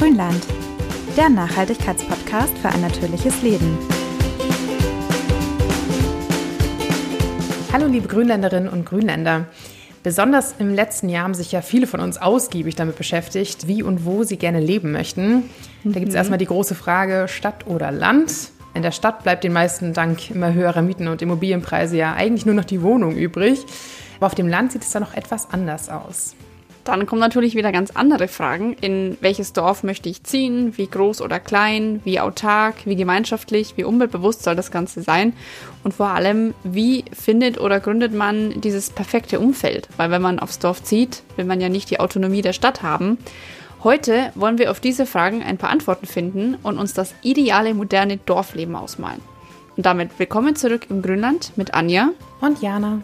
Grünland, der Nachhaltigkeitspodcast für ein natürliches Leben. Hallo liebe Grünländerinnen und Grünländer. Besonders im letzten Jahr haben sich ja viele von uns ausgiebig damit beschäftigt, wie und wo sie gerne leben möchten. Da gibt es mhm. erstmal die große Frage Stadt oder Land. In der Stadt bleibt den meisten dank immer höherer Mieten und Immobilienpreise ja eigentlich nur noch die Wohnung übrig. Aber auf dem Land sieht es da noch etwas anders aus. Dann kommen natürlich wieder ganz andere Fragen. In welches Dorf möchte ich ziehen? Wie groß oder klein? Wie autark? Wie gemeinschaftlich? Wie umweltbewusst soll das Ganze sein? Und vor allem, wie findet oder gründet man dieses perfekte Umfeld? Weil wenn man aufs Dorf zieht, will man ja nicht die Autonomie der Stadt haben. Heute wollen wir auf diese Fragen ein paar Antworten finden und uns das ideale moderne Dorfleben ausmalen. Und damit willkommen zurück im Grünland mit Anja und Jana.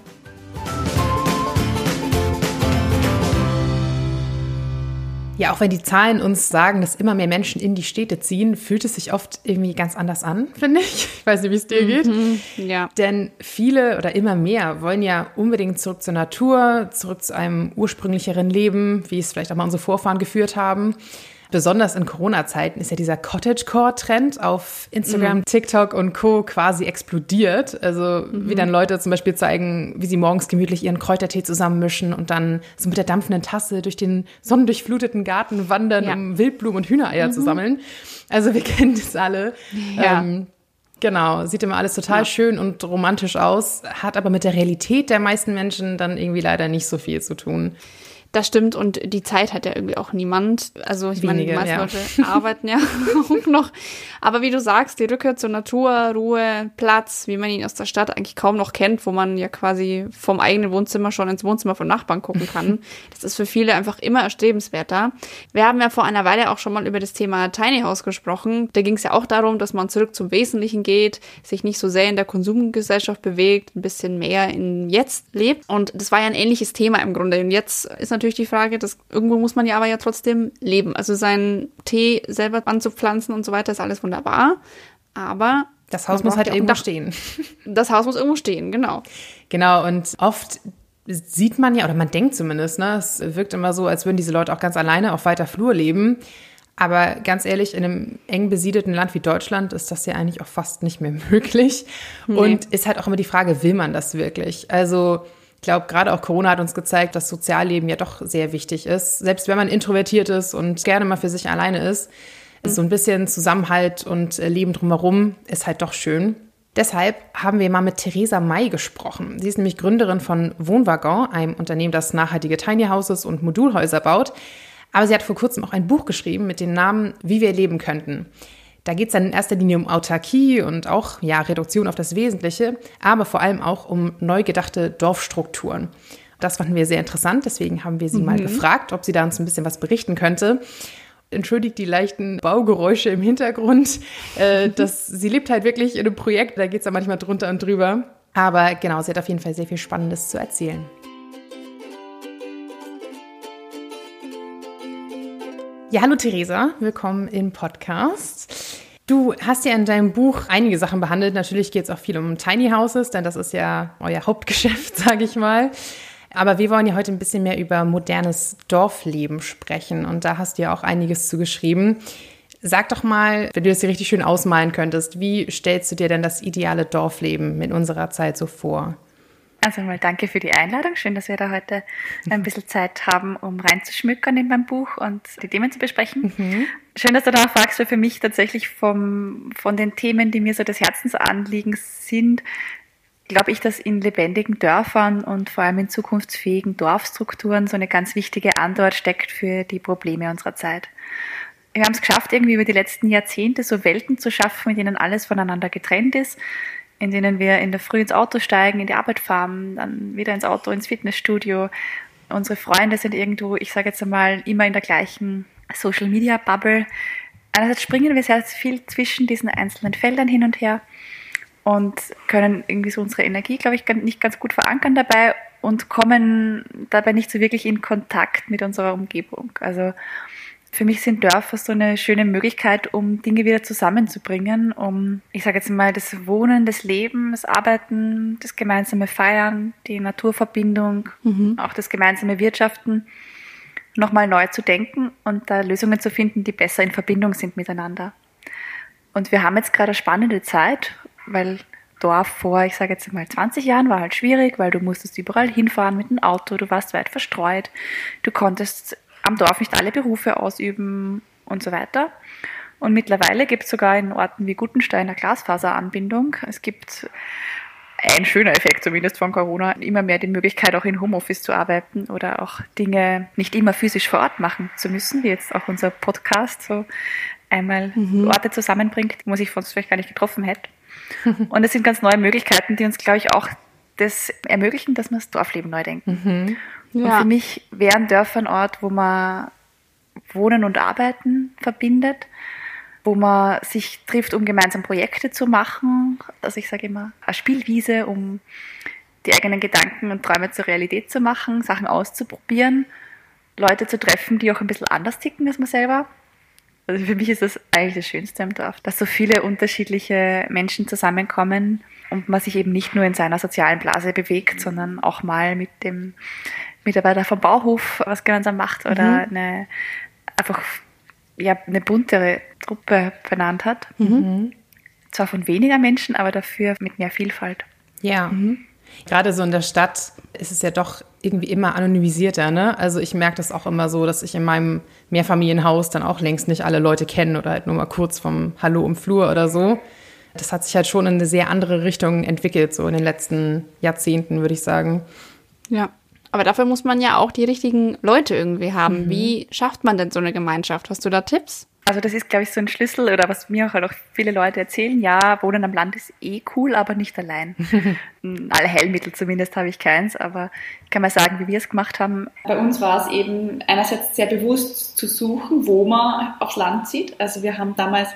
Ja, auch wenn die Zahlen uns sagen, dass immer mehr Menschen in die Städte ziehen, fühlt es sich oft irgendwie ganz anders an, finde ich. Ich weiß nicht, wie es dir geht. Mhm, ja. Denn viele oder immer mehr wollen ja unbedingt zurück zur Natur, zurück zu einem ursprünglicheren Leben, wie es vielleicht auch mal unsere Vorfahren geführt haben. Besonders in Corona-Zeiten ist ja dieser Cottagecore-Trend auf Instagram, mhm. TikTok und Co. quasi explodiert. Also mhm. wie dann Leute zum Beispiel zeigen, wie sie morgens gemütlich ihren Kräutertee zusammenmischen und dann so mit der dampfenden Tasse durch den sonnendurchfluteten Garten wandern, ja. um Wildblumen und Hühnereier mhm. zu sammeln. Also wir kennen das alle. Ja. Ähm, Genau, sieht immer alles total ja. schön und romantisch aus, hat aber mit der Realität der meisten Menschen dann irgendwie leider nicht so viel zu tun. Das stimmt und die Zeit hat ja irgendwie auch niemand. Also ich Wenige, meine, die meisten ja. Leute arbeiten ja auch noch. Aber wie du sagst, die Rückkehr zur Natur, Ruhe, Platz, wie man ihn aus der Stadt eigentlich kaum noch kennt, wo man ja quasi vom eigenen Wohnzimmer schon ins Wohnzimmer von Nachbarn gucken kann. das ist für viele einfach immer erstrebenswerter. Wir haben ja vor einer Weile auch schon mal über das Thema Tiny House gesprochen. Da ging es ja auch darum, dass man zurück zum Wesentlichen geht, sich nicht so sehr in der Konsumgesellschaft bewegt, ein bisschen mehr in Jetzt lebt. Und das war ja ein ähnliches Thema im Grunde. Und jetzt ist natürlich natürlich die Frage, dass irgendwo muss man ja aber ja trotzdem leben. Also seinen Tee selber anzupflanzen und so weiter ist alles wunderbar. Aber das Haus muss halt irgendwo stehen. Das Haus muss irgendwo stehen, genau. Genau, und oft sieht man ja, oder man denkt zumindest, ne, es wirkt immer so, als würden diese Leute auch ganz alleine auf weiter Flur leben. Aber ganz ehrlich, in einem eng besiedelten Land wie Deutschland ist das ja eigentlich auch fast nicht mehr möglich. Nee. Und ist halt auch immer die Frage, will man das wirklich? Also ich glaube, gerade auch Corona hat uns gezeigt, dass Sozialleben ja doch sehr wichtig ist. Selbst wenn man introvertiert ist und gerne mal für sich alleine ist, ist so ein bisschen Zusammenhalt und äh, Leben drumherum ist halt doch schön. Deshalb haben wir mal mit Theresa May gesprochen. Sie ist nämlich Gründerin von Wohnwaggon, einem Unternehmen, das nachhaltige Tiny Houses und Modulhäuser baut. Aber sie hat vor kurzem auch ein Buch geschrieben mit dem Namen Wie wir leben könnten. Da geht es dann in erster Linie um Autarkie und auch ja, Reduktion auf das Wesentliche, aber vor allem auch um neu gedachte Dorfstrukturen. Das fanden wir sehr interessant, deswegen haben wir sie mhm. mal gefragt, ob sie da uns ein bisschen was berichten könnte. Entschuldigt die leichten Baugeräusche im Hintergrund. Äh, das, sie lebt halt wirklich in einem Projekt, da geht es ja manchmal drunter und drüber. Aber genau, sie hat auf jeden Fall sehr viel Spannendes zu erzählen. Ja, hallo Theresa, willkommen im Podcast. Du hast ja in deinem Buch einige Sachen behandelt. Natürlich geht es auch viel um Tiny Houses, denn das ist ja euer Hauptgeschäft, sage ich mal. Aber wir wollen ja heute ein bisschen mehr über modernes Dorfleben sprechen und da hast du ja auch einiges zu geschrieben. Sag doch mal, wenn du das hier richtig schön ausmalen könntest, wie stellst du dir denn das ideale Dorfleben in unserer Zeit so vor? Also mal danke für die Einladung. Schön, dass wir da heute ein bisschen Zeit haben, um reinzuschmückern in mein Buch und die Themen zu besprechen. Mhm. Schön, dass du da fragst, weil für mich tatsächlich vom, von den Themen, die mir so das Herzensanliegen sind, glaube ich, dass in lebendigen Dörfern und vor allem in zukunftsfähigen Dorfstrukturen so eine ganz wichtige Antwort steckt für die Probleme unserer Zeit. Wir haben es geschafft, irgendwie über die letzten Jahrzehnte so Welten zu schaffen, in denen alles voneinander getrennt ist, in denen wir in der Früh ins Auto steigen, in die Arbeit fahren, dann wieder ins Auto, ins Fitnessstudio. Unsere Freunde sind irgendwo, ich sage jetzt einmal, immer in der gleichen Social Media Bubble. Einerseits springen wir sehr viel zwischen diesen einzelnen Feldern hin und her und können irgendwie so unsere Energie, glaube ich, nicht ganz gut verankern dabei und kommen dabei nicht so wirklich in Kontakt mit unserer Umgebung. Also für mich sind Dörfer so eine schöne Möglichkeit, um Dinge wieder zusammenzubringen, um, ich sage jetzt mal, das Wohnen, das Leben, das Arbeiten, das gemeinsame Feiern, die Naturverbindung, mhm. auch das gemeinsame Wirtschaften nochmal neu zu denken und da Lösungen zu finden, die besser in Verbindung sind miteinander. Und wir haben jetzt gerade eine spannende Zeit, weil Dorf vor, ich sage jetzt mal 20 Jahren, war halt schwierig, weil du musstest überall hinfahren mit dem Auto, du warst weit verstreut, du konntest am Dorf nicht alle Berufe ausüben und so weiter. Und mittlerweile gibt es sogar in Orten wie Gutenstein eine Glasfaseranbindung. Es gibt ein schöner Effekt zumindest von Corona, immer mehr die Möglichkeit, auch in Homeoffice zu arbeiten oder auch Dinge nicht immer physisch vor Ort machen zu müssen, wie jetzt auch unser Podcast so einmal mhm. Orte zusammenbringt, wo man sich sonst vielleicht gar nicht getroffen hätte. Und es sind ganz neue Möglichkeiten, die uns, glaube ich, auch das ermöglichen, dass wir das Dorfleben neu denken. Mhm. Ja. Und für mich wären Dörfer ein Ort, wo man Wohnen und Arbeiten verbindet, wo man sich trifft, um gemeinsam Projekte zu machen. Also ich sage immer, eine Spielwiese, um die eigenen Gedanken und Träume zur Realität zu machen, Sachen auszuprobieren, Leute zu treffen, die auch ein bisschen anders ticken als man selber. Also für mich ist das eigentlich das Schönste am Dorf, dass so viele unterschiedliche Menschen zusammenkommen und man sich eben nicht nur in seiner sozialen Blase bewegt, sondern auch mal mit dem Mitarbeiter vom Bauhof was gemeinsam macht oder mhm. eine einfach ja, eine buntere Truppe benannt hat. Mhm. Zwar von weniger Menschen, aber dafür mit mehr Vielfalt. Ja. Mhm. Gerade so in der Stadt ist es ja doch irgendwie immer anonymisierter. Ne? Also ich merke das auch immer so, dass ich in meinem Mehrfamilienhaus dann auch längst nicht alle Leute kenne oder halt nur mal kurz vom Hallo im Flur oder so. Das hat sich halt schon in eine sehr andere Richtung entwickelt, so in den letzten Jahrzehnten, würde ich sagen. Ja. Aber dafür muss man ja auch die richtigen Leute irgendwie haben. Mhm. Wie schafft man denn so eine Gemeinschaft? Hast du da Tipps? Also das ist, glaube ich, so ein Schlüssel oder was mir auch, halt auch viele Leute erzählen. Ja, Wohnen am Land ist eh cool, aber nicht allein. Alle Heilmittel zumindest habe ich keins, aber ich kann mal sagen, wie wir es gemacht haben. Bei uns war es eben einerseits sehr bewusst zu suchen, wo man aufs Land zieht. Also wir haben damals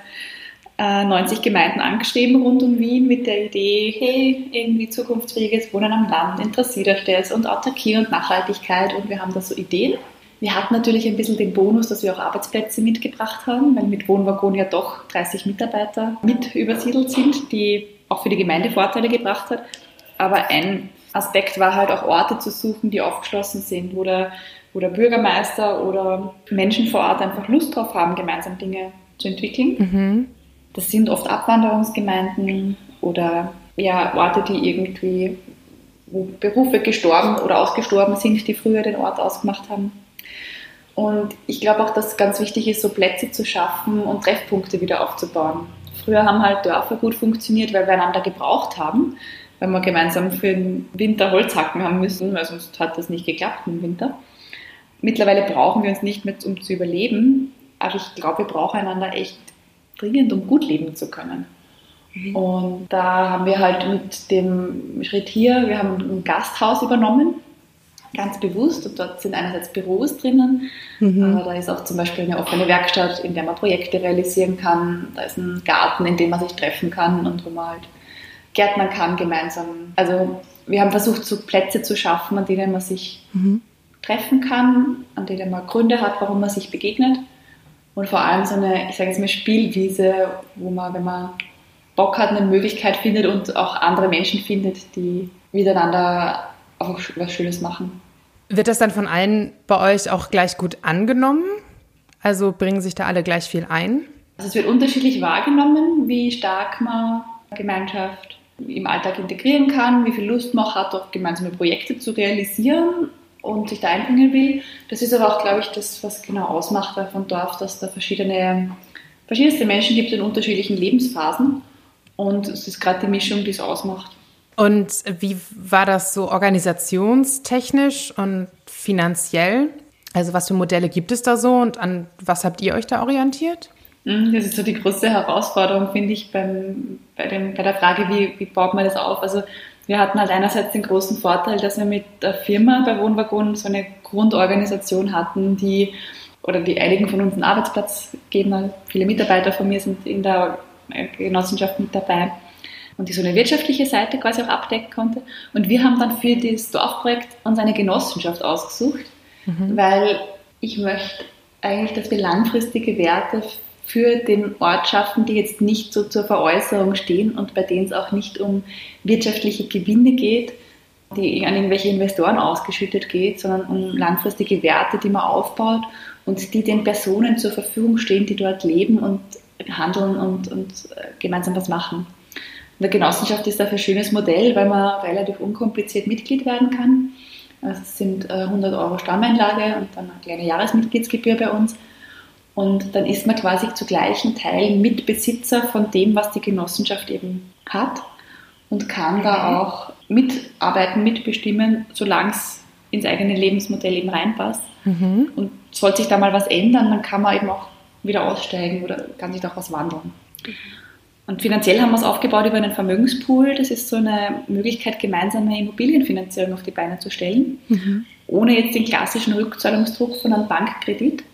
90 äh, Gemeinden angeschrieben rund um Wien mit der Idee, hey, irgendwie zukunftsfähiges Wohnen am Land, interessiert euch das und Autarkie und Nachhaltigkeit und wir haben da so Ideen. Wir hatten natürlich ein bisschen den Bonus, dass wir auch Arbeitsplätze mitgebracht haben, weil mit Wohnwaggon ja doch 30 Mitarbeiter mit übersiedelt sind, die auch für die Gemeinde Vorteile gebracht hat. Aber ein Aspekt war halt auch Orte zu suchen, die aufgeschlossen sind, wo der, wo der Bürgermeister oder Menschen vor Ort einfach Lust drauf haben, gemeinsam Dinge zu entwickeln. Mhm. Das sind oft Abwanderungsgemeinden oder ja, Orte, die irgendwie, wo Berufe gestorben oder ausgestorben sind, die früher den Ort ausgemacht haben. Und ich glaube auch, dass es ganz wichtig ist, so Plätze zu schaffen und Treffpunkte wieder aufzubauen. Früher haben halt Dörfer gut funktioniert, weil wir einander gebraucht haben, weil wir gemeinsam für den Winter Holz hacken haben müssen, weil sonst hat das nicht geklappt im Winter. Mittlerweile brauchen wir uns nicht mehr, um zu überleben, aber ich glaube, wir brauchen einander echt dringend, um gut leben zu können. Mhm. Und da haben wir halt mit dem Schritt hier, wir haben ein Gasthaus übernommen, ganz bewusst. Und dort sind einerseits Büros drinnen, mhm. aber da ist auch zum Beispiel eine offene Werkstatt, in der man Projekte realisieren kann. Da ist ein Garten, in dem man sich treffen kann und wo man halt gärtnern kann gemeinsam. Also wir haben versucht, so Plätze zu schaffen, an denen man sich mhm. treffen kann, an denen man Gründe hat, warum man sich begegnet und vor allem so eine, ich sage jetzt mal, Spielwiese, wo man, wenn man Bock hat, eine Möglichkeit findet und auch andere Menschen findet, die miteinander auch was Schönes machen. Wird das dann von allen bei euch auch gleich gut angenommen? Also bringen sich da alle gleich viel ein? Also es wird unterschiedlich wahrgenommen, wie stark man Gemeinschaft im Alltag integrieren kann, wie viel Lust man auch hat, auch gemeinsame Projekte zu realisieren und sich da einbringen will. Das ist aber auch, glaube ich, das, was genau ausmacht von Dorf, dass da verschiedene, verschiedenste Menschen gibt in unterschiedlichen Lebensphasen. Und es ist gerade die Mischung, die es ausmacht. Und wie war das so organisationstechnisch und finanziell? Also was für Modelle gibt es da so und an was habt ihr euch da orientiert? Mhm, das ist so die große Herausforderung, finde ich, beim, bei, dem, bei der Frage, wie, wie baut man das auf? Also wir hatten halt einerseits den großen Vorteil, dass wir mit der Firma bei Wohnwaggon so eine Grundorganisation hatten, die oder die einigen von uns einen Arbeitsplatz geben. Viele Mitarbeiter von mir sind in der Genossenschaft mit dabei und die so eine wirtschaftliche Seite quasi auch abdecken konnte. Und wir haben dann für das Dorfprojekt uns eine Genossenschaft ausgesucht, mhm. weil ich möchte eigentlich, dass wir langfristige Werte für den Ort schaffen, die jetzt nicht so zur Veräußerung stehen und bei denen es auch nicht um wirtschaftliche Gewinne geht, die an irgendwelche Investoren ausgeschüttet geht, sondern um langfristige Werte, die man aufbaut und die den Personen zur Verfügung stehen, die dort leben und handeln und, und äh, gemeinsam was machen. In der Genossenschaft ist das ein schönes Modell, weil man relativ unkompliziert Mitglied werden kann. Also es sind 100 äh, Euro Stammeinlage und dann eine kleine Jahresmitgliedsgebühr bei uns. Und dann ist man quasi zu gleichen Teilen Mitbesitzer von dem, was die Genossenschaft eben hat und kann da mhm. auch mitarbeiten, mitbestimmen, solange es ins eigene Lebensmodell eben reinpasst. Mhm. Und sollte sich da mal was ändern, dann kann man eben auch wieder aussteigen oder kann sich da auch was wandeln. Und finanziell haben wir es aufgebaut über einen Vermögenspool. Das ist so eine Möglichkeit, gemeinsame Immobilienfinanzierung auf die Beine zu stellen, mhm. ohne jetzt den klassischen Rückzahlungsdruck von einem Bankkredit.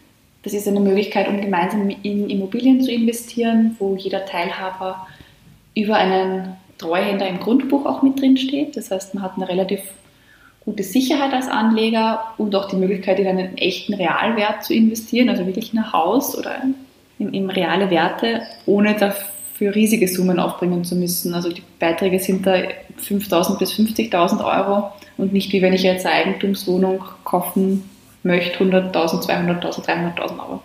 Das ist eine Möglichkeit, um gemeinsam in Immobilien zu investieren, wo jeder Teilhaber über einen Treuhänder im Grundbuch auch mit drin steht. Das heißt, man hat eine relativ gute Sicherheit als Anleger und auch die Möglichkeit, in einen echten Realwert zu investieren, also wirklich in ein Haus oder in, in reale Werte, ohne dafür riesige Summen aufbringen zu müssen. Also die Beiträge sind da 5.000 bis 50.000 Euro und nicht wie wenn ich jetzt eine Eigentumswohnung kaufen möchte, 100.000, 200.000, 300.000 Euro.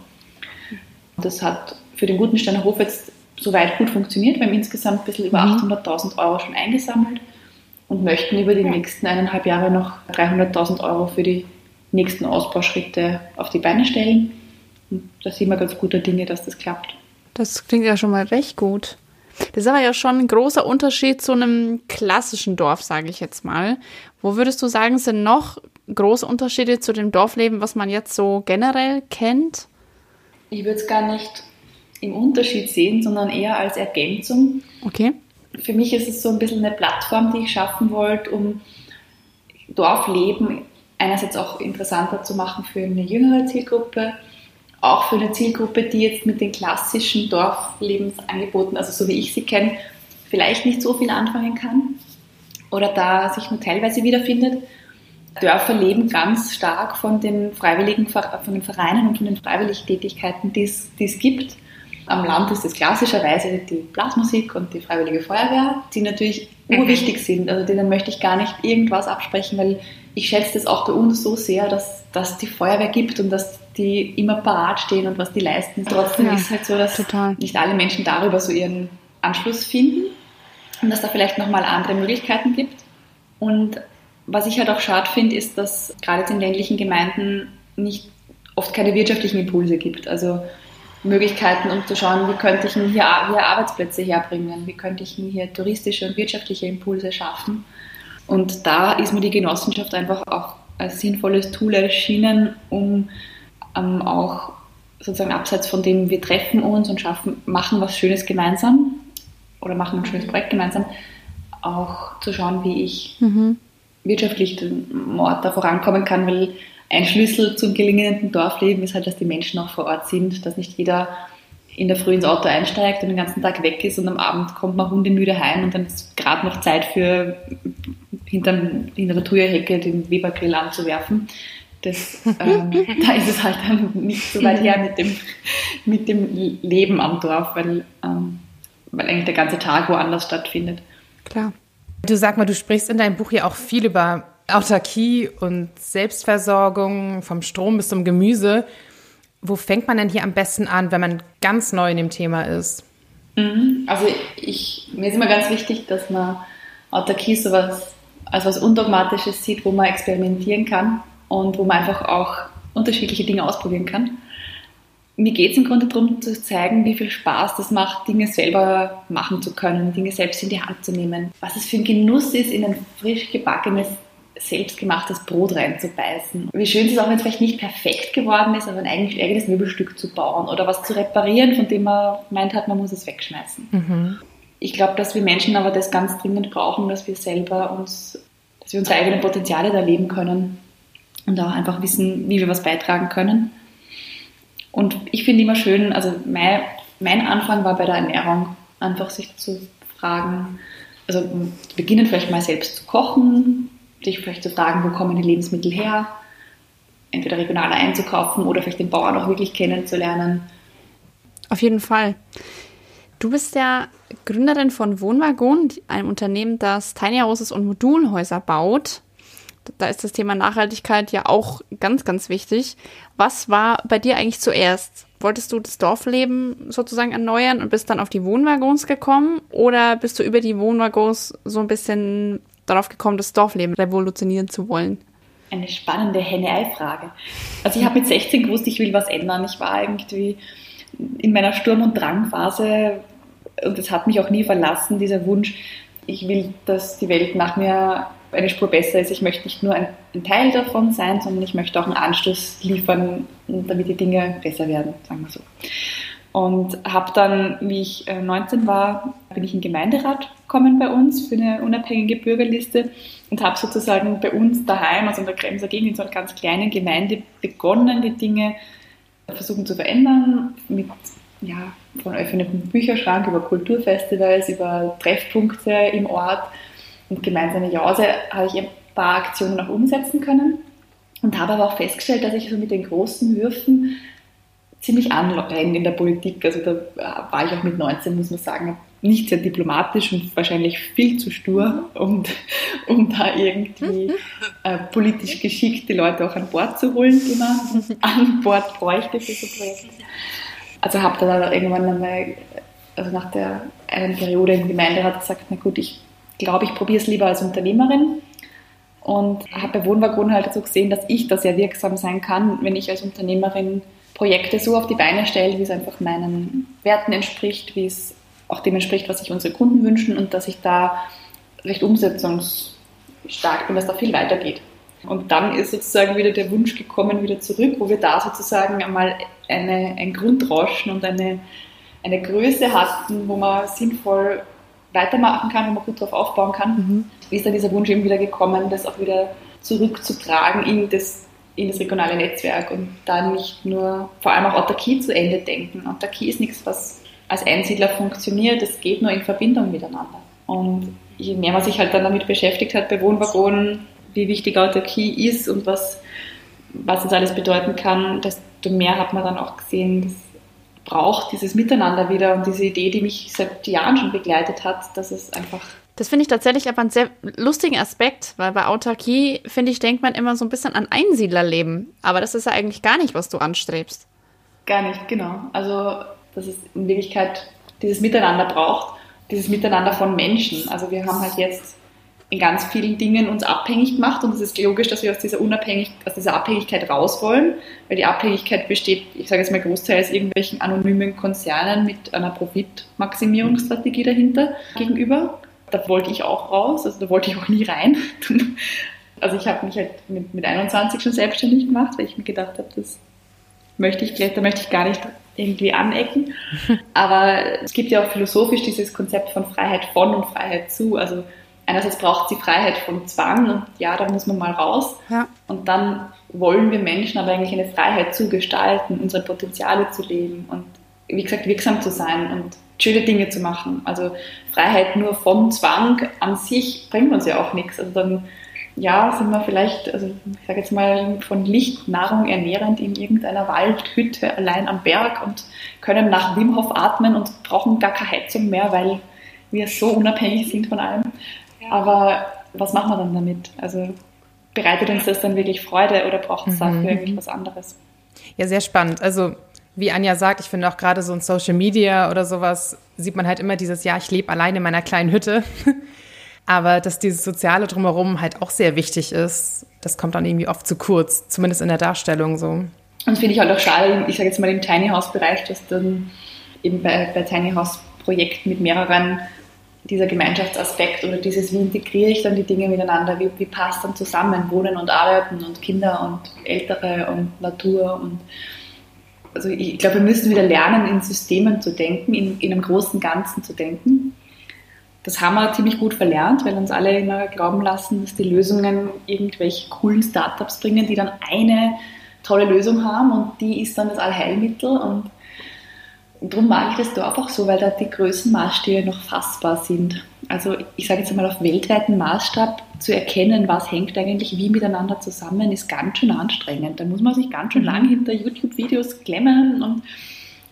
Das hat für den Gutensteiner Hof jetzt soweit gut funktioniert. Wir haben insgesamt ein bisschen über mhm. 800.000 Euro schon eingesammelt und möchten über die nächsten eineinhalb Jahre noch 300.000 Euro für die nächsten Ausbauschritte auf die Beine stellen. Und da sind wir ganz guter Dinge, dass das klappt. Das klingt ja schon mal recht gut. Das ist aber ja schon ein großer Unterschied zu einem klassischen Dorf, sage ich jetzt mal. Wo würdest du sagen, sind noch große Unterschiede zu dem Dorfleben, was man jetzt so generell kennt? Ich würde es gar nicht im Unterschied sehen, sondern eher als Ergänzung. Okay. Für mich ist es so ein bisschen eine Plattform, die ich schaffen wollte, um Dorfleben einerseits auch interessanter zu machen für eine jüngere Zielgruppe, auch für eine Zielgruppe, die jetzt mit den klassischen Dorflebensangeboten, also so wie ich sie kenne, vielleicht nicht so viel anfangen kann oder da sich nur teilweise wiederfindet. Dörfer leben ganz stark von den freiwilligen, von den Vereinen und von den Freiwilligtätigkeiten, die es, die es gibt. Am Land ist es klassischerweise die Blasmusik und die Freiwillige Feuerwehr, die natürlich mhm. urwichtig sind. Also denen möchte ich gar nicht irgendwas absprechen, weil ich schätze das auch bei uns so sehr, dass, dass die Feuerwehr gibt und dass die immer parat stehen und was die leisten. Trotzdem ja, ist es halt so, dass total. nicht alle Menschen darüber so ihren Anschluss finden und dass da vielleicht nochmal andere Möglichkeiten gibt. Und was ich halt auch schade finde, ist, dass gerade jetzt in ländlichen Gemeinden nicht oft keine wirtschaftlichen Impulse gibt. Also Möglichkeiten, um zu schauen, wie könnte ich mir hier, hier Arbeitsplätze herbringen, wie könnte ich mir hier touristische und wirtschaftliche Impulse schaffen. Und da ist mir die Genossenschaft einfach auch als sinnvolles Tool erschienen, um ähm, auch sozusagen abseits von dem, wir treffen uns und schaffen, machen was Schönes gemeinsam oder machen ein schönes Projekt gemeinsam, auch zu schauen, wie ich mhm. wirtschaftlich den Ort da vorankommen kann, weil ein Schlüssel zum gelingenden Dorfleben ist halt, dass die Menschen auch vor Ort sind, dass nicht jeder in der Früh ins Auto einsteigt und den ganzen Tag weg ist und am Abend kommt man hundemüde heim und dann ist gerade noch Zeit für hinter, hinter der Thuja-Hecke den Webergrill anzuwerfen. Das, ähm, da ist es halt dann nicht so weit her mit dem, mit dem Leben am Dorf, weil, ähm, weil eigentlich der ganze Tag woanders stattfindet. Klar. Du sag mal, du sprichst in deinem Buch ja auch viel über Autarkie und Selbstversorgung, vom Strom bis zum Gemüse. Wo fängt man denn hier am besten an, wenn man ganz neu in dem Thema ist? Mhm. Also ich, mir ist immer ganz wichtig, dass man Autarkie sowas als was Undogmatisches sieht, wo man experimentieren kann und wo man einfach auch unterschiedliche Dinge ausprobieren kann. Mir geht es im Grunde darum zu zeigen, wie viel Spaß das macht, Dinge selber machen zu können, Dinge selbst in die Hand zu nehmen. Was es für ein Genuss ist, in ein frisch gebackenes selbstgemachtes Brot reinzubeißen. Wie schön es ist auch, wenn es vielleicht nicht perfekt geworden ist, aber ein eigenes Möbelstück zu bauen oder was zu reparieren, von dem man meint hat, man muss es wegschmeißen. Mhm. Ich glaube, dass wir Menschen aber das ganz dringend brauchen, dass wir selber uns, dass wir unsere eigenen Potenziale da leben können und auch einfach wissen, wie wir was beitragen können. Und ich finde immer schön, also mein, mein Anfang war bei der Ernährung, einfach sich zu fragen, also beginnen vielleicht mal selbst zu kochen, dich vielleicht zu fragen, wo kommen die Lebensmittel her, entweder regionaler einzukaufen oder vielleicht den Bauern auch wirklich kennenzulernen. Auf jeden Fall. Du bist ja Gründerin von Wohnwagon, einem Unternehmen, das Tiny Houses und Modulhäuser baut. Da ist das Thema Nachhaltigkeit ja auch ganz, ganz wichtig. Was war bei dir eigentlich zuerst? Wolltest du das Dorfleben sozusagen erneuern und bist dann auf die Wohnwaggons gekommen? Oder bist du über die Wohnwaggons so ein bisschen darauf gekommen, das Dorfleben revolutionieren zu wollen? Eine spannende Henne-Ei-Frage. Also ich habe mit 16 gewusst, ich will was ändern. Ich war irgendwie in meiner Sturm- und Drangphase und es hat mich auch nie verlassen, dieser Wunsch, ich will, dass die Welt nach mir eine Spur besser ist. Ich möchte nicht nur ein, ein Teil davon sein, sondern ich möchte auch einen Anstoß liefern, damit die Dinge besser werden, sagen wir so. Und habe dann, wie ich 19 äh, war, bin ich in den Gemeinderat gekommen bei uns für eine unabhängige Bürgerliste und habe sozusagen bei uns daheim, also in der Kremser Gegend, in so einer ganz kleinen Gemeinde begonnen, die Dinge versuchen zu verändern mit ja, von öffentlichem Bücherschrank über Kulturfestivals, über Treffpunkte im Ort und gemeinsame Jause habe ich ein paar Aktionen auch umsetzen können und habe aber auch festgestellt, dass ich so mit den großen Würfen ziemlich anrenne in der Politik. Also da war ich auch mit 19, muss man sagen, nicht sehr diplomatisch und wahrscheinlich viel zu stur, um, um da irgendwie äh, politisch geschickt die Leute auch an Bord zu holen, die man an Bord bräuchte für so Projekte. Also habe da irgendwann einmal, also nach der einen Periode im Gemeinderat gesagt, na gut, ich glaube, ich probiere es lieber als Unternehmerin und habe bei Wohnwagon halt so gesehen, dass ich da sehr wirksam sein kann, wenn ich als Unternehmerin Projekte so auf die Beine stelle, wie es einfach meinen Werten entspricht, wie es auch dem entspricht, was sich unsere Kunden wünschen und dass ich da recht umsetzungsstark bin, dass da viel weitergeht. Und dann ist sozusagen wieder der Wunsch gekommen, wieder zurück, wo wir da sozusagen einmal eine, ein Grundrauschen und eine, eine Größe hatten, wo man sinnvoll weitermachen kann, wo man gut darauf aufbauen kann. Mhm. Wie ist dann dieser Wunsch eben wieder gekommen, das auch wieder zurückzutragen in das, in das regionale Netzwerk und dann nicht nur, vor allem auch Autarkie zu Ende denken. Autarkie ist nichts, was als Einsiedler funktioniert, es geht nur in Verbindung miteinander. Und je mehr man sich halt dann damit beschäftigt hat, bei Wohnwaggonen, wie wichtig Autarkie ist und was, was es alles bedeuten kann, desto mehr hat man dann auch gesehen, das braucht dieses Miteinander wieder und diese Idee, die mich seit Jahren schon begleitet hat, dass es einfach das finde ich tatsächlich aber einen sehr lustigen Aspekt, weil bei Autarkie, finde ich, denkt man immer so ein bisschen an Einsiedlerleben. Aber das ist ja eigentlich gar nicht, was du anstrebst. Gar nicht, genau. Also, dass es in Wirklichkeit dieses Miteinander braucht, dieses Miteinander von Menschen. Also, wir haben halt jetzt in ganz vielen Dingen uns abhängig gemacht und es ist logisch, dass wir aus dieser Unabhängig aus dieser Abhängigkeit raus wollen, weil die Abhängigkeit besteht, ich sage jetzt mal großteils irgendwelchen anonymen Konzernen mit einer Profitmaximierungsstrategie dahinter gegenüber. Da wollte ich auch raus, also da wollte ich auch nie rein. Also ich habe mich halt mit, mit 21 schon selbstständig gemacht, weil ich mir gedacht habe, das möchte ich, da möchte ich gar nicht irgendwie anecken. Aber es gibt ja auch philosophisch dieses Konzept von Freiheit von und Freiheit zu. Also einerseits braucht sie Freiheit von Zwang und ja, da muss man mal raus. Ja. Und dann wollen wir Menschen aber eigentlich eine Freiheit zu gestalten, unsere Potenziale zu leben und wie gesagt wirksam zu sein und schöne Dinge zu machen. Also Freiheit nur vom Zwang an sich bringt uns ja auch nichts. Also dann ja, sind wir vielleicht, also ich sage jetzt mal, von Lichtnahrung ernährend in irgendeiner Waldhütte allein am Berg und können nach Wim Hof atmen und brauchen gar keine Heizung mehr, weil wir so unabhängig sind von allem. Aber was machen wir dann damit? Also bereitet uns das dann wirklich Freude oder braucht es dafür mhm. irgendwie was anderes? Ja, sehr spannend. Also wie Anja sagt, ich finde auch gerade so in Social Media oder sowas sieht man halt immer dieses, ja, ich lebe alleine in meiner kleinen Hütte. Aber dass dieses Soziale drumherum halt auch sehr wichtig ist, das kommt dann irgendwie oft zu kurz, zumindest in der Darstellung so. Und das finde ich halt auch schade, ich sage jetzt mal im Tiny House Bereich, dass dann eben bei, bei Tiny House Projekten mit mehreren dieser Gemeinschaftsaspekt oder dieses, wie integriere ich dann die Dinge miteinander, wie, wie passt dann zusammen Wohnen und Arbeiten und Kinder und Ältere und Natur und also ich glaube, wir müssen wieder lernen, in Systemen zu denken, in, in einem großen Ganzen zu denken. Das haben wir ziemlich gut verlernt, weil uns alle immer glauben lassen, dass die Lösungen irgendwelche coolen Startups bringen, die dann eine tolle Lösung haben und die ist dann das Allheilmittel und und darum mag ich das Dorf auch so, weil da die Größenmaßstäbe noch fassbar sind. Also ich sage jetzt einmal auf weltweiten Maßstab zu erkennen, was hängt eigentlich wie miteinander zusammen, ist ganz schön anstrengend. Da muss man sich ganz schön lang hinter YouTube-Videos klemmen und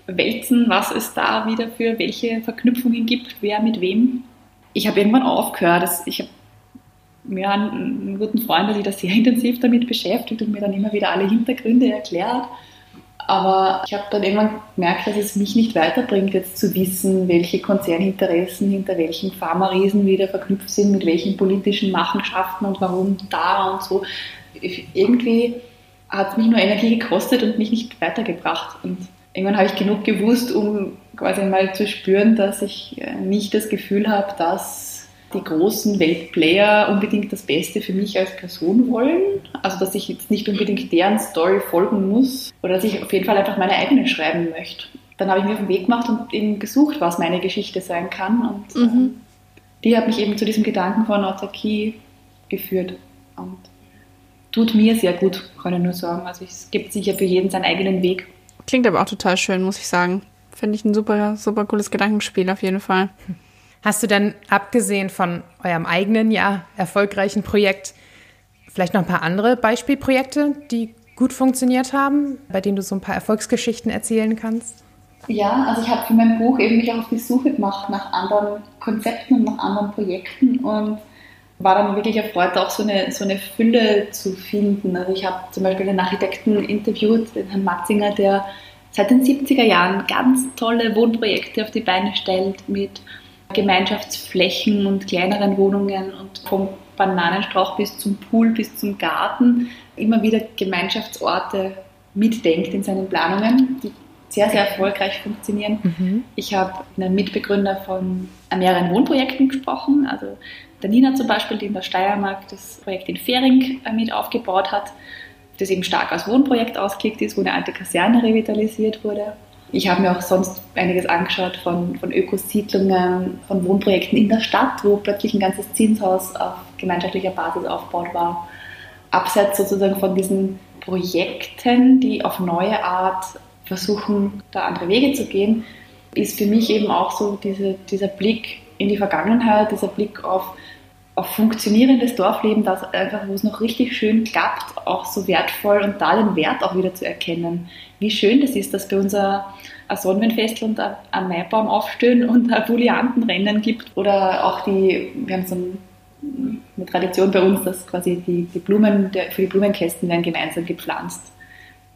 wälzen, was es da wieder für welche Verknüpfungen gibt, wer mit wem. Ich habe irgendwann aufgehört. Ich habe einen, einen guten Freund, der sich da sehr intensiv damit beschäftigt und mir dann immer wieder alle Hintergründe erklärt. Aber ich habe dann irgendwann gemerkt, dass es mich nicht weiterbringt, jetzt zu wissen, welche Konzerninteressen hinter welchen Pharma-Riesen wieder verknüpft sind, mit welchen politischen Machenschaften und warum da und so. Ich, irgendwie hat es mich nur Energie gekostet und mich nicht weitergebracht. Und irgendwann habe ich genug gewusst, um quasi mal zu spüren, dass ich äh, nicht das Gefühl habe, dass die großen Weltplayer unbedingt das Beste für mich als Person wollen. Also dass ich jetzt nicht unbedingt deren Story folgen muss oder dass ich auf jeden Fall einfach meine eigene schreiben möchte. Dann habe ich mir auf den Weg gemacht und eben gesucht, was meine Geschichte sein kann. Und mhm. Ähm, die hat mich eben zu diesem Gedanken von Autarkie geführt. Und tut mir sehr gut, kann ich nur sagen. Also es gibt sicher für jeden seinen eigenen Weg. Klingt aber auch total schön, muss ich sagen. Finde ich ein super, super cooles Gedankenspiel auf jeden Fall. Hast du denn abgesehen von eurem eigenen, ja, erfolgreichen Projekt vielleicht noch ein paar andere Beispielprojekte, die gut funktioniert haben, bei denen du so ein paar Erfolgsgeschichten erzählen kannst? Ja, also ich habe für mein Buch eben mich auch auf die Suche gemacht nach anderen Konzepten und nach anderen Projekten und war dann wirklich erfreut, auch so eine, so eine Fülle zu finden. Also ich habe zum Beispiel den Architekten interviewt, den Herrn Matzinger, der seit den 70er Jahren ganz tolle Wohnprojekte auf die Beine stellt mit Gemeinschaftsflächen und kleineren Wohnungen und vom Bananenstrauch bis zum Pool bis zum Garten immer wieder Gemeinschaftsorte mitdenkt in seinen Planungen, die sehr, sehr erfolgreich funktionieren. Mhm. Ich habe einen Mitbegründer von mehreren Wohnprojekten gesprochen, also der Nina zum Beispiel, die in der Steiermark das Projekt in Fähring äh, mit aufgebaut hat, das eben stark als Wohnprojekt ausgelegt ist, wo eine alte Kaserne revitalisiert wurde. Ich habe mir auch sonst einiges angeschaut von, von Ökosiedlungen, von Wohnprojekten in der Stadt, wo plötzlich ein ganzes Zinshaus auf gemeinschaftlicher Basis aufgebaut war. Abseits sozusagen von diesen Projekten, die auf neue Art versuchen, da andere Wege zu gehen, ist für mich eben auch so diese, dieser Blick in die Vergangenheit, dieser Blick auf, auf funktionierendes Dorfleben, das einfach, wo es noch richtig schön klappt, auch so wertvoll und da den Wert auch wieder zu erkennen wie schön das ist, dass bei uns ein, ein Sonnenfestel und ein, ein Maibaum aufstehen und ein Bulliantenrennen gibt. Oder auch die, wir haben so ein, eine Tradition bei uns, dass quasi die, die Blumen, der, für die Blumenkästen werden gemeinsam gepflanzt.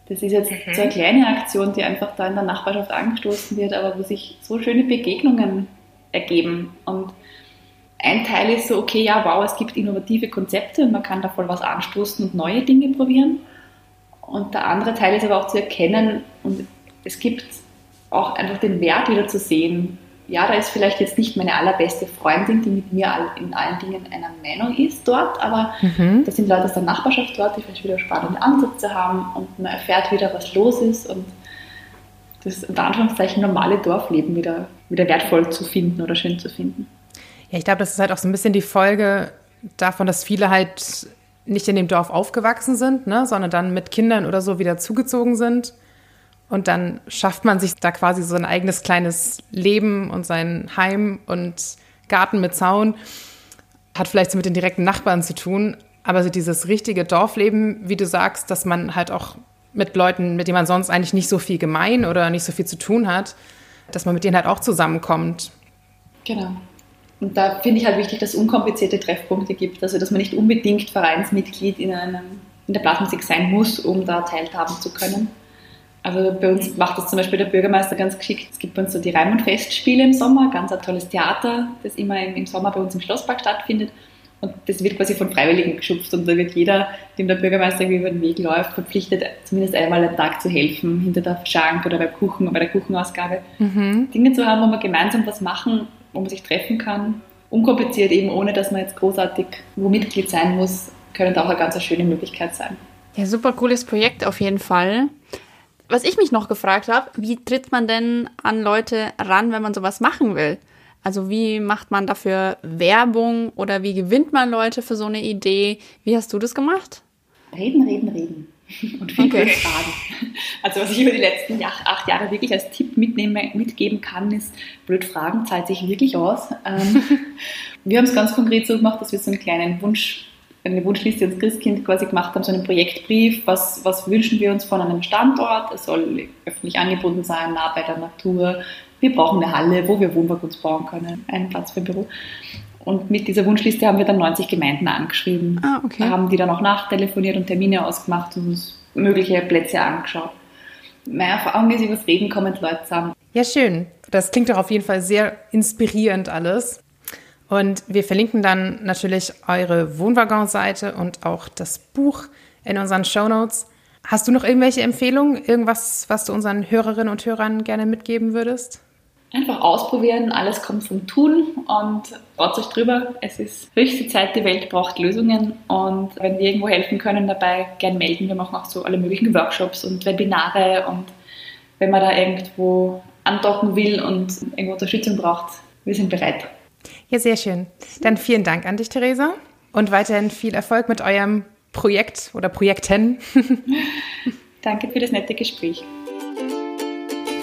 Das ist jetzt mhm. so eine kleine Aktion, die einfach da in der Nachbarschaft angestoßen wird, aber wo sich so schöne Begegnungen ergeben. Und ein Teil ist so, okay, ja, wow, es gibt innovative Konzepte und man kann da voll was anstoßen und neue Dinge probieren. Und der andere Teil ist aber auch zu erkennen und es gibt auch einfach den Wert wieder zu sehen. Ja, da ist vielleicht jetzt nicht meine allerbeste Freundin, die mit mir in allen Dingen einer Meinung ist dort, aber mhm. da sind Leute aus der Nachbarschaft dort, die vielleicht wieder spannende Ansätze haben und man erfährt wieder, was los ist und das unter Anführungszeichen normale Dorfleben wieder, wieder wertvoll zu finden oder schön zu finden. Ja, ich glaube, das ist halt auch so ein bisschen die Folge davon, dass viele halt nicht in dem Dorf aufgewachsen sind, ne, sondern dann mit Kindern oder so wieder zugezogen sind. Und dann schafft man sich da quasi so ein eigenes kleines Leben und sein Heim und Garten mit Zaun. Hat vielleicht so mit den direkten Nachbarn zu tun. Aber so dieses richtige Dorfleben, wie du sagst, dass man halt auch mit Leuten, mit denen man sonst eigentlich nicht so viel gemein oder nicht so viel zu tun hat, dass man mit denen halt auch zusammenkommt. Genau. Und da finde ich halt wichtig, dass es unkomplizierte Treffpunkte gibt, also dass man nicht unbedingt Vereinsmitglied in, einem, in der Blasmusik sein muss, um da teilhaben zu können. Also bei uns macht das zum Beispiel der Bürgermeister ganz geschickt. Es gibt bei uns so die Raimund-Festspiele im Sommer, ganz ein tolles Theater, das immer im, Sommer bei uns im Schlosspark stattfindet. Und das wird quasi von Freiwilligen geschupft und da wird jeder, dem der Bürgermeister über den Weg läuft, verpflichtet, zumindest einmal am Tag zu helfen, hinter der Schank oder beim Kuchen, bei der Kuchenausgabe. Mhm. Dinge zu haben, wo wir gemeinsam was machen, wo man sich treffen kann. Unkompliziert eben, ohne dass man jetzt großartig wo Mitglied sein muss, könnte auch eine ganz schöne Möglichkeit sein. Ja, super cooles Projekt auf jeden Fall. Was ich mich noch gefragt habe, wie tritt man denn an Leute ran, wenn man sowas machen will? Also wie macht man dafür Werbung oder wie gewinnt man Leute für so eine Idee? Wie hast du das gemacht? Reden, reden, reden und viel okay. Fragen. Also was ich über die letzten acht Jahre wirklich als Tipp mitnehmen, mitgeben kann, ist, blöd Fragen zahlt sich wirklich aus. Ähm, wir haben es ganz konkret so gemacht, dass wir so einen kleinen Wunsch eine Wunschliste ans Christkind quasi gemacht haben, so einen Projektbrief, was, was wünschen wir uns von einem Standort, es soll öffentlich angebunden sein, nah bei der Natur, wir brauchen eine Halle, wo wir Wohnwagens bauen können, einen Platz für ein Büro. Und mit dieser Wunschliste haben wir dann 90 Gemeinden angeschrieben. Ah, okay. Haben die dann auch nachtelefoniert und Termine ausgemacht und uns mögliche Plätze angeschaut. Meine Erfahrung ist, übers Reden kommen Leute zusammen. Ja, schön. Das klingt doch auf jeden Fall sehr inspirierend alles. Und wir verlinken dann natürlich eure Wohnwaggon-Seite und auch das Buch in unseren Show Notes. Hast du noch irgendwelche Empfehlungen? Irgendwas, was du unseren Hörerinnen und Hörern gerne mitgeben würdest? Einfach ausprobieren, alles kommt vom Tun und traut euch drüber. Es ist höchste Zeit, die Welt braucht Lösungen und wenn wir irgendwo helfen können dabei, gern melden. Wir machen auch so alle möglichen Workshops und Webinare und wenn man da irgendwo andocken will und irgendwo Unterstützung braucht, wir sind bereit. Ja, sehr schön. Dann vielen Dank an dich, Theresa, und weiterhin viel Erfolg mit eurem Projekt oder Projekten. Danke für das nette Gespräch.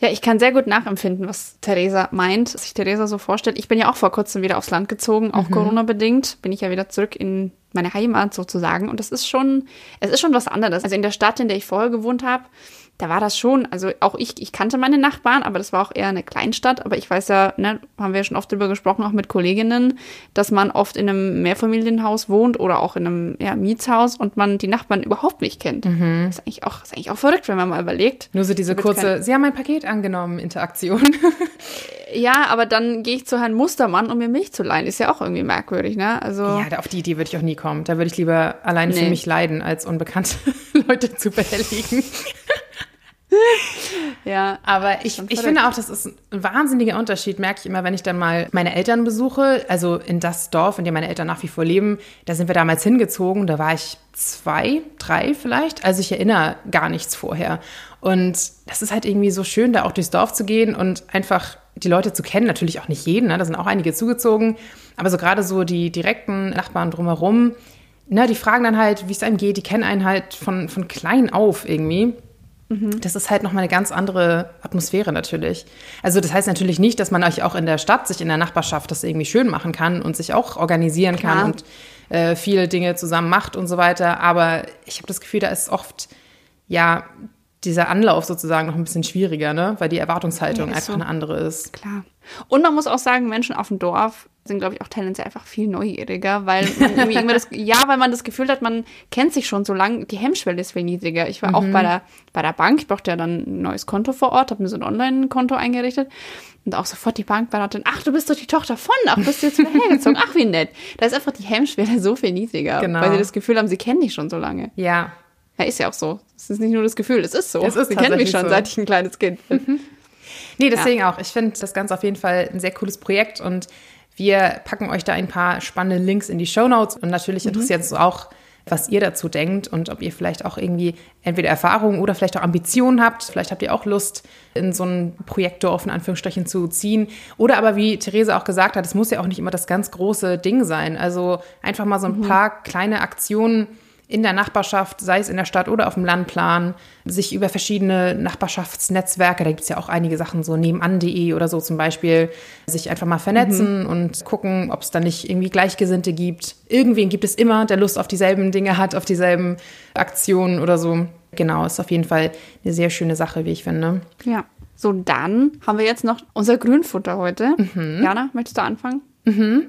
Ja, ich kann sehr gut nachempfinden, was Theresa meint, was sich Theresa so vorstellt. Ich bin ja auch vor kurzem wieder aufs Land gezogen, auch mhm. Corona-bedingt. Bin ich ja wieder zurück in meine Heimat sozusagen. Und das ist schon, es ist schon was anderes. Also in der Stadt, in der ich vorher gewohnt habe, da war das schon, also auch ich, ich kannte meine Nachbarn, aber das war auch eher eine Kleinstadt. Aber ich weiß ja, ne, haben wir ja schon oft drüber gesprochen, auch mit Kolleginnen, dass man oft in einem Mehrfamilienhaus wohnt oder auch in einem ja, Mietshaus und man die Nachbarn überhaupt nicht kennt. Mhm. Das, ist eigentlich auch, ist eigentlich auch verrückt, wenn man mal überlegt. Nur so diese kurze, Sie haben mein Paket angenommen, Interaktion. ja, aber dann gehe ich zu Herrn Mustermann, um mir Milch zu leihen. Ist ja auch irgendwie merkwürdig, ne? Also ja, auf die Idee würde ich auch nie kommen. Da würde ich lieber alleine nee. für mich leiden, als unbekannte Leute zu behelligen. Ja, aber ich, ich finde auch, das ist ein wahnsinniger Unterschied, merke ich immer, wenn ich dann mal meine Eltern besuche, also in das Dorf, in dem meine Eltern nach wie vor leben, da sind wir damals hingezogen, da war ich zwei, drei vielleicht, also ich erinnere gar nichts vorher. Und das ist halt irgendwie so schön, da auch durchs Dorf zu gehen und einfach die Leute zu kennen, natürlich auch nicht jeden, ne? da sind auch einige zugezogen, aber so gerade so die direkten Nachbarn drumherum, ne, die fragen dann halt, wie es einem geht, die kennen einen halt von, von klein auf irgendwie. Mhm. Das ist halt nochmal eine ganz andere Atmosphäre natürlich. Also das heißt natürlich nicht, dass man euch auch in der Stadt, sich in der Nachbarschaft das irgendwie schön machen kann und sich auch organisieren Klar. kann und äh, viele Dinge zusammen macht und so weiter. Aber ich habe das Gefühl, da ist oft, ja, dieser Anlauf sozusagen noch ein bisschen schwieriger, ne? Weil die Erwartungshaltung ja, einfach so. eine andere ist. Klar. Und man muss auch sagen, Menschen auf dem Dorf sind, glaube ich, auch tendenziell einfach viel neugieriger, weil man irgendwie immer das, ja, weil man das Gefühl hat, man kennt sich schon so lange, die Hemmschwelle ist viel niedriger. Ich war mhm. auch bei der, bei der Bank, ich brauchte ja dann ein neues Konto vor Ort, habe mir so ein Online-Konto eingerichtet und auch sofort die Bankberaterin, ach, du bist doch die Tochter von, ach, bist du jetzt wieder hergezogen, ach, wie nett. Da ist einfach die Hemmschwelle so viel niedriger, genau. weil sie das Gefühl haben, sie kennen dich schon so lange. Ja. Ja, ist ja auch so. Es ist nicht nur das Gefühl, es ist so. Es ist sie kennen mich schon, so. seit ich ein kleines Kind bin. Mhm. Nee, deswegen ja. auch. Ich finde das Ganze auf jeden Fall ein sehr cooles Projekt und wir packen euch da ein paar spannende Links in die Show Notes und natürlich mhm. interessiert es auch, was ihr dazu denkt und ob ihr vielleicht auch irgendwie entweder Erfahrungen oder vielleicht auch Ambitionen habt. Vielleicht habt ihr auch Lust, in so ein Projektdorf in Anführungsstrichen zu ziehen. Oder aber, wie Therese auch gesagt hat, es muss ja auch nicht immer das ganz große Ding sein. Also einfach mal so ein mhm. paar kleine Aktionen in der Nachbarschaft, sei es in der Stadt oder auf dem Landplan, sich über verschiedene Nachbarschaftsnetzwerke, da gibt es ja auch einige Sachen, so nebenan.de oder so zum Beispiel, sich einfach mal vernetzen mhm. und gucken, ob es da nicht irgendwie Gleichgesinnte gibt. Irgendwen gibt es immer, der Lust auf dieselben Dinge hat, auf dieselben Aktionen oder so. Genau, ist auf jeden Fall eine sehr schöne Sache, wie ich finde. Ja. So, dann haben wir jetzt noch unser Grünfutter heute. Mhm. Jana, möchtest du anfangen? Mhm.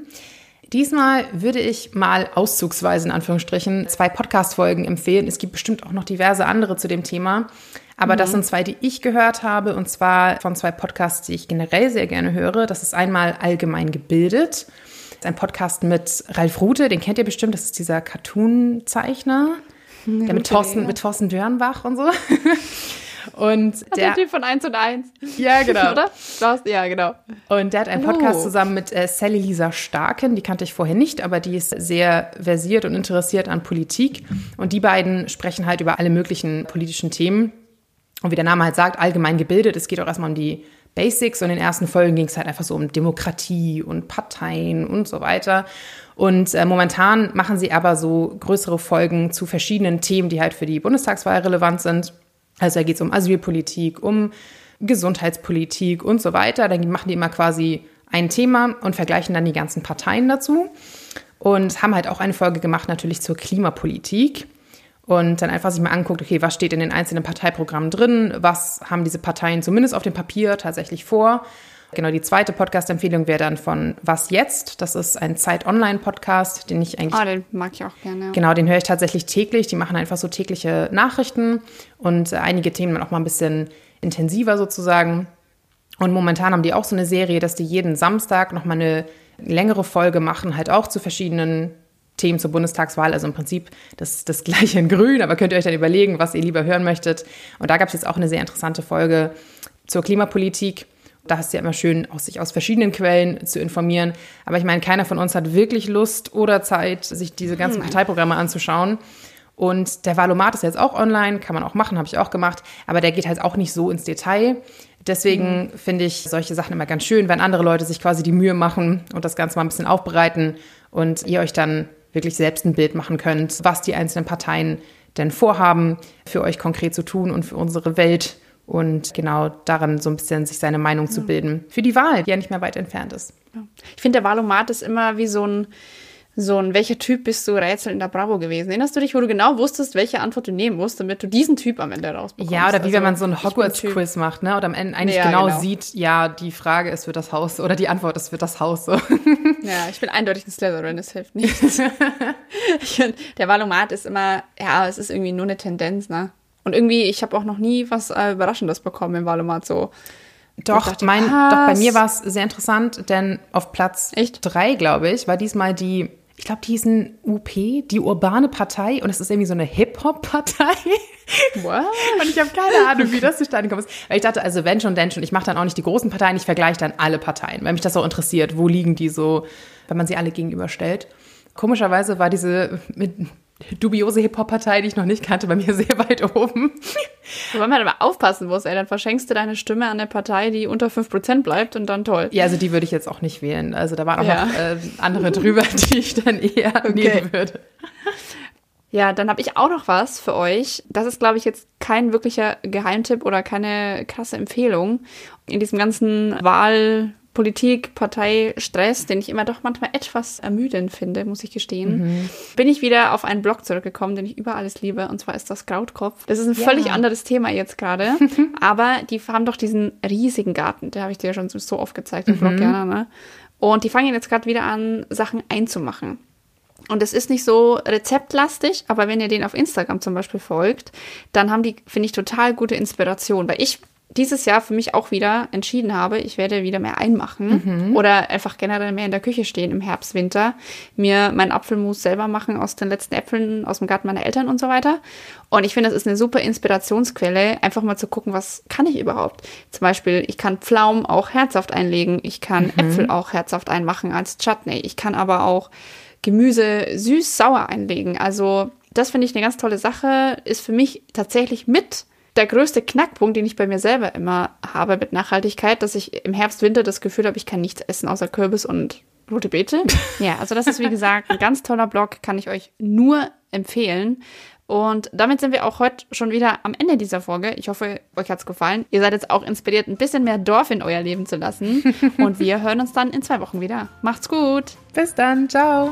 Diesmal würde ich mal auszugsweise in Anführungsstrichen zwei Podcast-Folgen empfehlen. Es gibt bestimmt auch noch diverse andere zu dem Thema. Aber mhm. das sind zwei, die ich gehört habe, und zwar von zwei Podcasts, die ich generell sehr gerne höre. Das ist einmal Allgemein gebildet. Das ist ein Podcast mit Ralf Rute, den kennt ihr bestimmt, das ist dieser Cartoon-Zeichner. der mit Thorsten, mit Thorsten Dörnbach und so. Und der, der Typ von 1 und 1. Ja, genau. Oder? Hast, ja, genau. Und der hat einen Podcast zusammen mit äh, Sally Lisa Starken, die kannte ich vorher nicht, aber die ist sehr versiert und interessiert an Politik. Und die beiden sprechen halt über alle möglichen politischen Themen. Und wie der Name halt sagt, allgemein gebildet. Es geht auch erstmal um die Basics und in den ersten Folgen ging es halt einfach so um Demokratie und Parteien und so weiter. Und äh, momentan machen sie aber so größere Folgen zu verschiedenen Themen, die halt für die Bundestagswahl relevant sind. Also da geht es um Asylpolitik, um Gesundheitspolitik und so weiter. Dann machen die immer quasi ein Thema und vergleichen dann die ganzen Parteien dazu. Und haben halt auch eine Folge gemacht natürlich zur Klimapolitik und dann einfach sich mal anguckt, okay, was steht in den einzelnen Parteiprogrammen drin, was haben diese Parteien zumindest auf dem Papier tatsächlich vor. Genau, die zweite Podcast-Empfehlung wäre dann von Was jetzt? Das ist ein Zeit-Online-Podcast, den ich eigentlich. Ah, den mag ich auch gerne. Genau, den höre ich tatsächlich täglich. Die machen einfach so tägliche Nachrichten und einige Themen auch mal ein bisschen intensiver sozusagen. Und momentan haben die auch so eine Serie, dass die jeden Samstag nochmal eine längere Folge machen, halt auch zu verschiedenen Themen zur Bundestagswahl, also im Prinzip das, das gleiche in Grün, aber könnt ihr euch dann überlegen, was ihr lieber hören möchtet. Und da gab es jetzt auch eine sehr interessante Folge zur Klimapolitik. Da ist ja immer schön, aus sich aus verschiedenen Quellen zu informieren. Aber ich meine, keiner von uns hat wirklich Lust oder Zeit, sich diese ganzen hm. Parteiprogramme anzuschauen. Und der Valomat ist jetzt auch online, kann man auch machen, habe ich auch gemacht, aber der geht halt auch nicht so ins Detail. Deswegen mhm. finde ich solche Sachen immer ganz schön, wenn andere Leute sich quasi die Mühe machen und das Ganze mal ein bisschen aufbereiten und ihr euch dann wirklich selbst ein Bild machen könnt, was die einzelnen Parteien denn vorhaben, für euch konkret zu tun und für unsere Welt und genau daran so ein bisschen sich seine Meinung ja. zu bilden. Für die Wahl, die ja nicht mehr weit entfernt ist. Ich finde, der Wahlomat ist immer wie so ein so ein welcher Typ bist du Rätsel in der Bravo gewesen? Erinnerst du dich, wo du genau wusstest, welche Antwort du nehmen musst, damit du diesen Typ am Ende rausbekommst? Ja, oder wie also, wenn man so ein Hogwarts-Quiz macht, ne? Oder am Ende eigentlich ja, genau, genau, sieht, ja, die Frage ist für das Haus oder die Antwort ist für das Haus. So. Ja, ich bin eindeutig ein Slytherin, das hilft find, der Valomat ist immer, ja, es ist irgendwie nur eine Tendenz, ne? Und irgendwie, ich habe auch noch nie was äh, Überraschendes bekommen im Valomat so. Doch, dachte, mein, doch, bei mir war es sehr interessant, denn auf Platz Echt? drei, glaube ich, war diesmal die ich glaube, die hießen UP, die urbane Partei, und es ist irgendwie so eine Hip-Hop-Partei. What? Und ich habe keine Ahnung, wie das zustande kommt. Weil ich dachte, also wenn schon, denn schon, ich mache dann auch nicht die großen Parteien, ich vergleiche dann alle Parteien, weil mich das auch interessiert, wo liegen die so, wenn man sie alle gegenüberstellt. Komischerweise war diese mit dubiose Hip-Hop-Partei, die ich noch nicht kannte, bei mir sehr weit oben. Wobei man aber aufpassen muss, ey, dann verschenkst du deine Stimme an eine Partei, die unter 5% bleibt und dann toll. Ja, also die würde ich jetzt auch nicht wählen. Also da waren auch ja. noch äh, andere drüber, die ich dann eher okay. nehmen würde. Ja, dann habe ich auch noch was für euch. Das ist, glaube ich, jetzt kein wirklicher Geheimtipp oder keine krasse Empfehlung. In diesem ganzen Wahl- Politik, Partei, Stress, den ich immer doch manchmal etwas ermüdend finde, muss ich gestehen, mhm. bin ich wieder auf einen Blog zurückgekommen, den ich über alles liebe, und zwar ist das Krautkopf. Das ist ein ja. völlig anderes Thema jetzt gerade, aber die haben doch diesen riesigen Garten, der habe ich dir ja schon so oft gezeigt, den mhm. Blog gerne, ne? Und die fangen jetzt gerade wieder an, Sachen einzumachen. Und es ist nicht so rezeptlastig, aber wenn ihr den auf Instagram zum Beispiel folgt, dann haben die, finde ich, total gute Inspiration. Weil ich dieses Jahr für mich auch wieder entschieden habe, ich werde wieder mehr einmachen mhm. oder einfach generell mehr in der Küche stehen im Herbst, Winter, mir meinen Apfelmus selber machen aus den letzten Äpfeln aus dem Garten meiner Eltern und so weiter. Und ich finde, das ist eine super Inspirationsquelle, einfach mal zu gucken, was kann ich überhaupt. Zum Beispiel, ich kann Pflaumen auch herzhaft einlegen, ich kann mhm. Äpfel auch herzhaft einmachen als Chutney, ich kann aber auch Gemüse süß-sauer einlegen. Also das finde ich eine ganz tolle Sache, ist für mich tatsächlich mit der größte Knackpunkt, den ich bei mir selber immer habe mit Nachhaltigkeit, dass ich im Herbst, Winter das Gefühl habe, ich kann nichts essen außer Kürbis und rote Beete. Ja, also das ist wie gesagt ein ganz toller Blog, kann ich euch nur empfehlen. Und damit sind wir auch heute schon wieder am Ende dieser Folge. Ich hoffe, euch hat es gefallen. Ihr seid jetzt auch inspiriert, ein bisschen mehr Dorf in euer Leben zu lassen. Und wir hören uns dann in zwei Wochen wieder. Macht's gut. Bis dann. Ciao.